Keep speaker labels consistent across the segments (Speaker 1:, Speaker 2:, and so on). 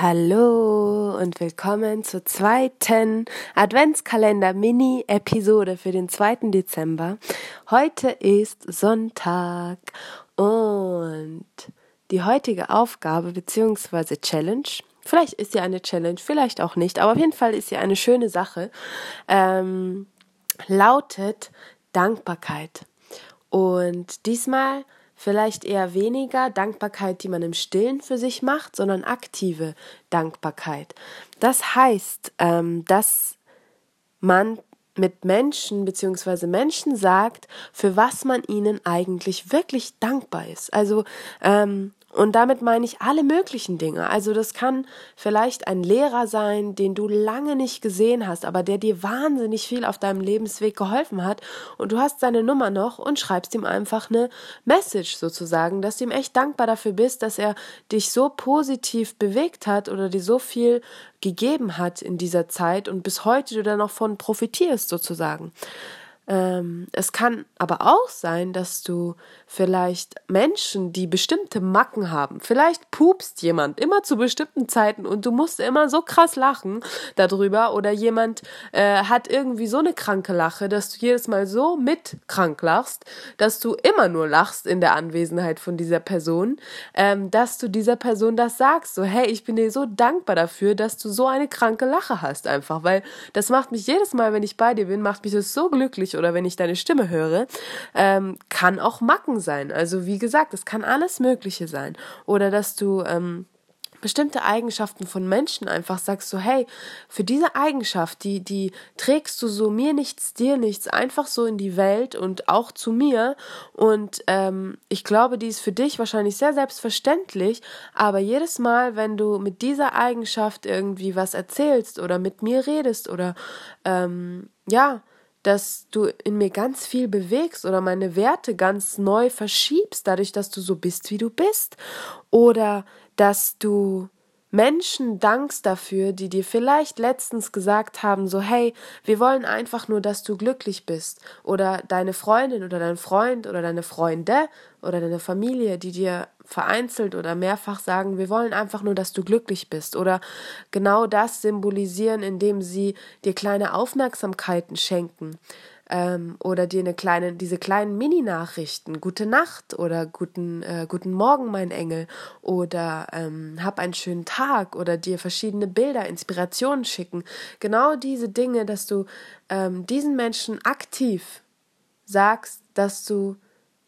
Speaker 1: Hallo und willkommen zur zweiten Adventskalender-Mini-Episode für den 2. Dezember. Heute ist Sonntag und die heutige Aufgabe bzw. Challenge, vielleicht ist sie eine Challenge, vielleicht auch nicht, aber auf jeden Fall ist sie eine schöne Sache, ähm, lautet Dankbarkeit. Und diesmal vielleicht eher weniger Dankbarkeit, die man im Stillen für sich macht, sondern aktive Dankbarkeit. Das heißt, ähm, dass man mit Menschen bzw. Menschen sagt, für was man ihnen eigentlich wirklich dankbar ist. Also ähm, und damit meine ich alle möglichen Dinge. Also das kann vielleicht ein Lehrer sein, den du lange nicht gesehen hast, aber der dir wahnsinnig viel auf deinem Lebensweg geholfen hat und du hast seine Nummer noch und schreibst ihm einfach eine Message sozusagen, dass du ihm echt dankbar dafür bist, dass er dich so positiv bewegt hat oder dir so viel gegeben hat in dieser Zeit und bis heute du da noch von profitierst sozusagen. Ähm, es kann aber auch sein, dass du vielleicht Menschen, die bestimmte Macken haben, vielleicht pupst jemand immer zu bestimmten Zeiten und du musst immer so krass lachen darüber oder jemand äh, hat irgendwie so eine kranke Lache, dass du jedes Mal so mit krank lachst, dass du immer nur lachst in der Anwesenheit von dieser Person, ähm, dass du dieser Person das sagst, so hey, ich bin dir so dankbar dafür, dass du so eine kranke Lache hast einfach, weil das macht mich jedes Mal, wenn ich bei dir bin, macht mich das so glücklich oder wenn ich deine Stimme höre, ähm, kann auch Macken sein. Also wie gesagt, es kann alles Mögliche sein. Oder dass du ähm, bestimmte Eigenschaften von Menschen einfach sagst so, hey, für diese Eigenschaft, die, die trägst du so mir nichts, dir nichts, einfach so in die Welt und auch zu mir. Und ähm, ich glaube, die ist für dich wahrscheinlich sehr selbstverständlich, aber jedes Mal, wenn du mit dieser Eigenschaft irgendwie was erzählst oder mit mir redest oder ähm, ja, dass du in mir ganz viel bewegst oder meine Werte ganz neu verschiebst, dadurch, dass du so bist, wie du bist. Oder dass du Menschen dankst dafür, die dir vielleicht letztens gesagt haben, so hey, wir wollen einfach nur, dass du glücklich bist. Oder deine Freundin oder dein Freund oder deine Freunde oder deine Familie, die dir vereinzelt oder mehrfach sagen, wir wollen einfach nur, dass du glücklich bist. Oder genau das symbolisieren, indem sie dir kleine Aufmerksamkeiten schenken ähm, oder dir eine kleine, diese kleinen Mini-Nachrichten, gute Nacht oder guten, äh, guten Morgen, mein Engel oder ähm, hab einen schönen Tag oder dir verschiedene Bilder, Inspirationen schicken. Genau diese Dinge, dass du ähm, diesen Menschen aktiv sagst, dass du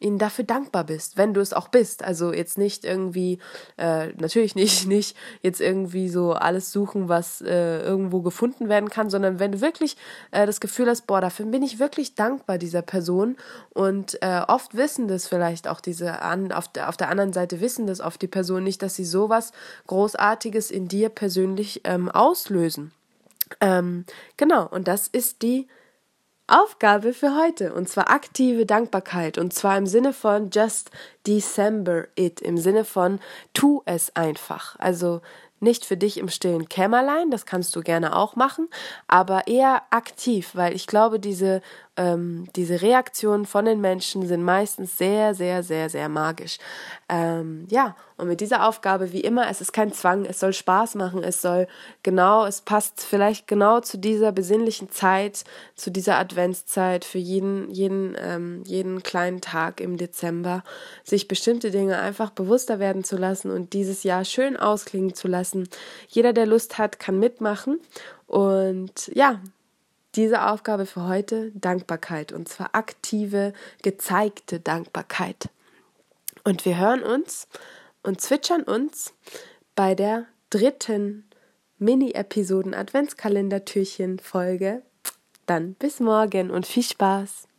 Speaker 1: ihnen dafür dankbar bist, wenn du es auch bist. Also jetzt nicht irgendwie, äh, natürlich nicht, nicht jetzt irgendwie so alles suchen, was äh, irgendwo gefunden werden kann, sondern wenn du wirklich äh, das Gefühl hast, boah, dafür bin ich wirklich dankbar dieser Person und äh, oft wissen das vielleicht auch diese an, auf, der, auf der anderen Seite wissen das oft die Person nicht, dass sie sowas Großartiges in dir persönlich ähm, auslösen. Ähm, genau, und das ist die Aufgabe für heute und zwar aktive Dankbarkeit und zwar im Sinne von just December it, im Sinne von tu es einfach. Also nicht für dich im stillen Kämmerlein, das kannst du gerne auch machen, aber eher aktiv, weil ich glaube, diese ähm, diese Reaktionen von den Menschen sind meistens sehr, sehr, sehr, sehr magisch. Ähm, ja, und mit dieser Aufgabe, wie immer, es ist kein Zwang, es soll Spaß machen, es soll genau, es passt vielleicht genau zu dieser besinnlichen Zeit, zu dieser Adventszeit, für jeden, jeden, ähm, jeden kleinen Tag im Dezember, sich bestimmte Dinge einfach bewusster werden zu lassen und dieses Jahr schön ausklingen zu lassen. Jeder, der Lust hat, kann mitmachen. Und ja, diese Aufgabe für heute Dankbarkeit und zwar aktive, gezeigte Dankbarkeit. Und wir hören uns und zwitschern uns bei der dritten Mini-Episoden Adventskalender-Türchen-Folge. Dann bis morgen und viel Spaß!